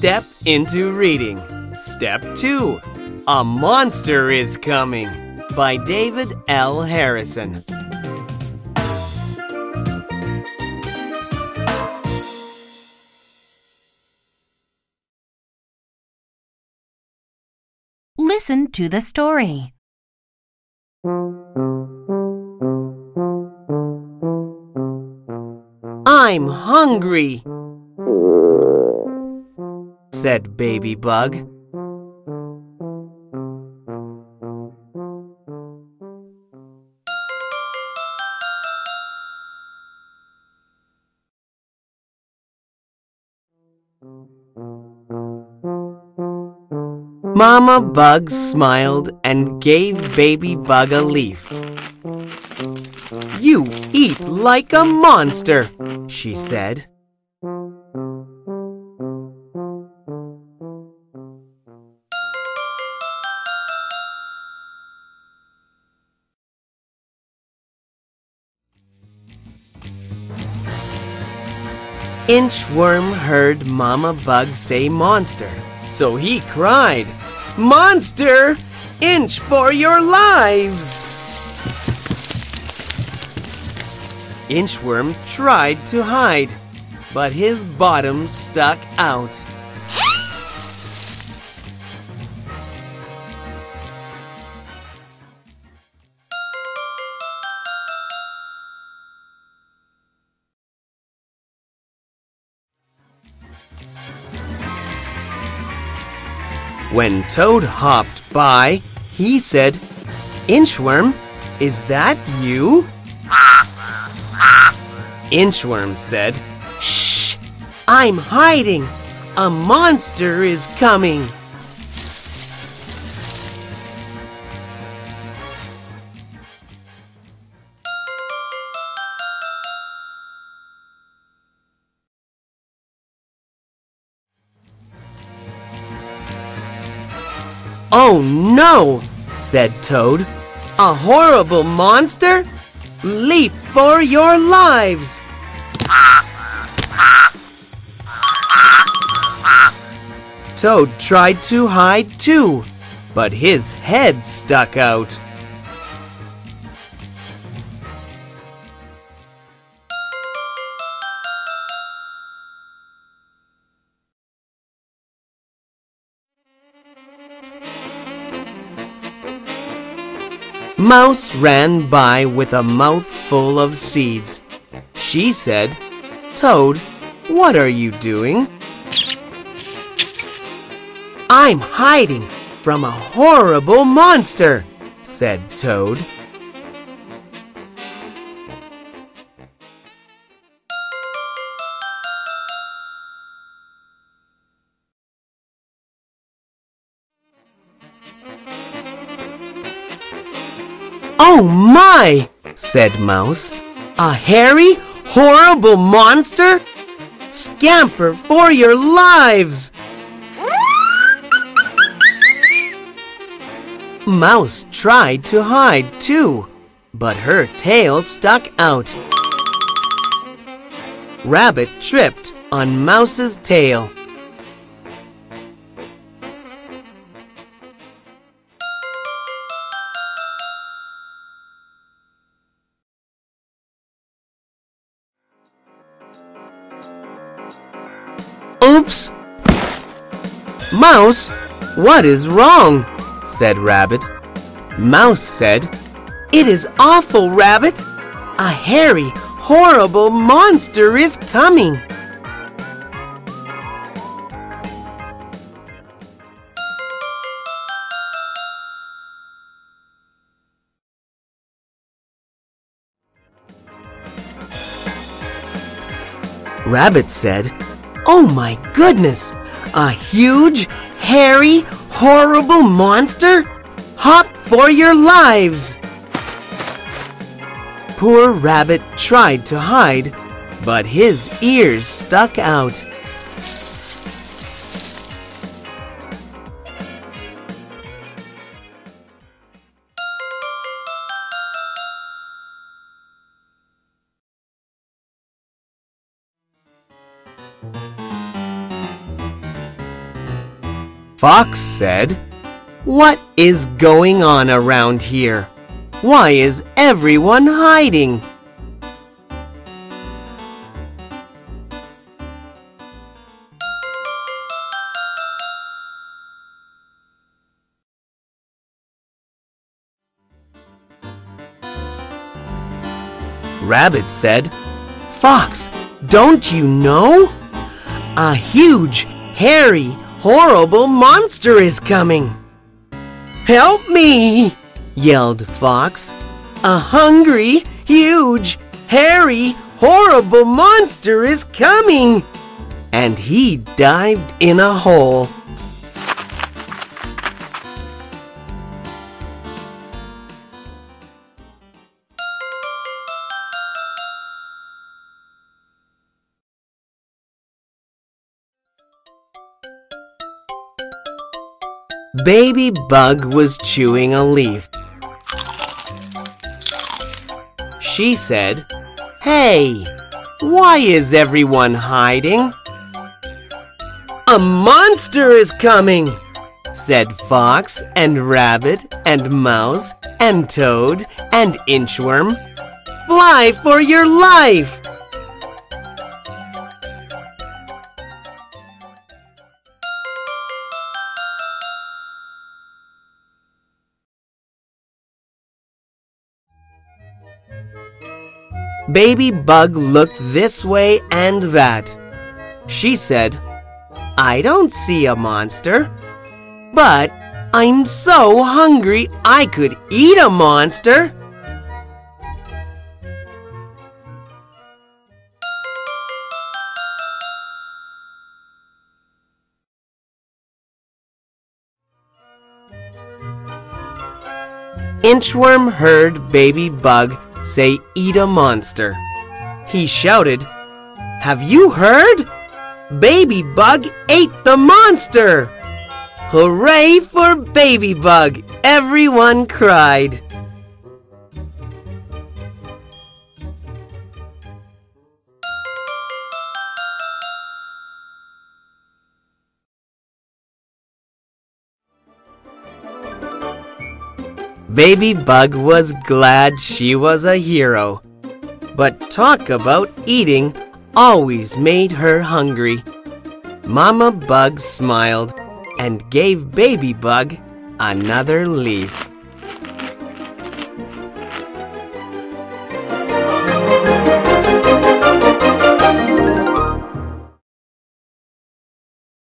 step into reading. Step 2 A Monster is Coming by David L. Harrison. Listen to the story. I'm hungry, said Baby Bug. Mama Bug smiled and gave Baby Bug a leaf. You eat like a monster, she said. Inchworm heard Mama Bug say monster, so he cried, Monster! Inch for your lives! Inchworm tried to hide, but his bottom stuck out. When Toad hopped by, he said, Inchworm, is that you? Inchworm said, Shh! I'm hiding! A monster is coming! Oh no! said Toad. A horrible monster? Leap for your lives! Toad tried to hide too, but his head stuck out. Mouse ran by with a mouth full of seeds. She said, Toad, what are you doing? I'm hiding from a horrible monster, said Toad. Oh my! said Mouse. A hairy, horrible monster? Scamper for your lives! Mouse tried to hide too, but her tail stuck out. Rabbit tripped on Mouse's tail. Oops! Mouse, what is wrong? said Rabbit. Mouse said, It is awful, Rabbit! A hairy, horrible monster is coming! Rabbit said, Oh my goodness! A huge, hairy, horrible monster? Hop for your lives! Poor Rabbit tried to hide, but his ears stuck out. Fox said, What is going on around here? Why is everyone hiding? Rabbit said, Fox, don't you know? A huge, hairy, horrible monster is coming. Help me! yelled Fox. A hungry, huge, hairy, horrible monster is coming! And he dived in a hole. Baby Bug was chewing a leaf. She said, Hey, why is everyone hiding? A monster is coming, said Fox and Rabbit and Mouse and Toad and Inchworm. Fly for your life! Baby Bug looked this way and that. She said, I don't see a monster. But I'm so hungry I could eat a monster. Inchworm heard Baby Bug say eat a monster. He shouted, Have you heard? Baby Bug ate the monster! Hooray for Baby Bug! Everyone cried. Baby Bug was glad she was a hero. But talk about eating always made her hungry. Mama Bug smiled and gave Baby Bug another leaf.